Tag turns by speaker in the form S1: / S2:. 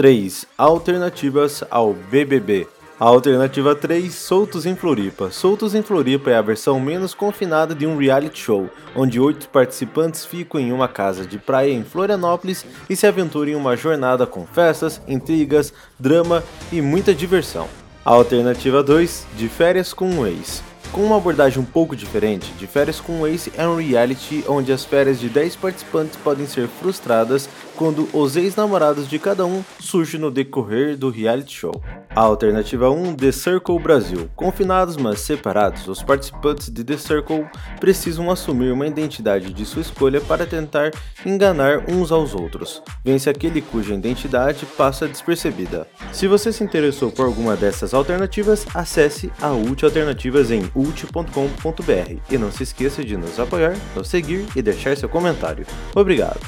S1: 3. Alternativas ao BBB. A alternativa 3, Soltos em Floripa. Soltos em Floripa é a versão menos confinada de um reality show, onde oito participantes ficam em uma casa de praia em Florianópolis e se aventuram em uma jornada com festas, intrigas, drama e muita diversão. A alternativa 2, De Férias com um Ex. Com uma abordagem um pouco diferente, De Férias com o Ace é um reality onde as férias de 10 participantes podem ser frustradas quando os ex-namorados de cada um surgem no decorrer do reality show. A alternativa 1, The Circle Brasil. Confinados mas separados, os participantes de The Circle precisam assumir uma identidade de sua escolha para tentar enganar uns aos outros. Vence aquele cuja identidade passa despercebida. Se você se interessou por alguma dessas alternativas, acesse a Ult Alternativas em ult.com.br e não se esqueça de nos apoiar, nos seguir e deixar seu comentário. Obrigado!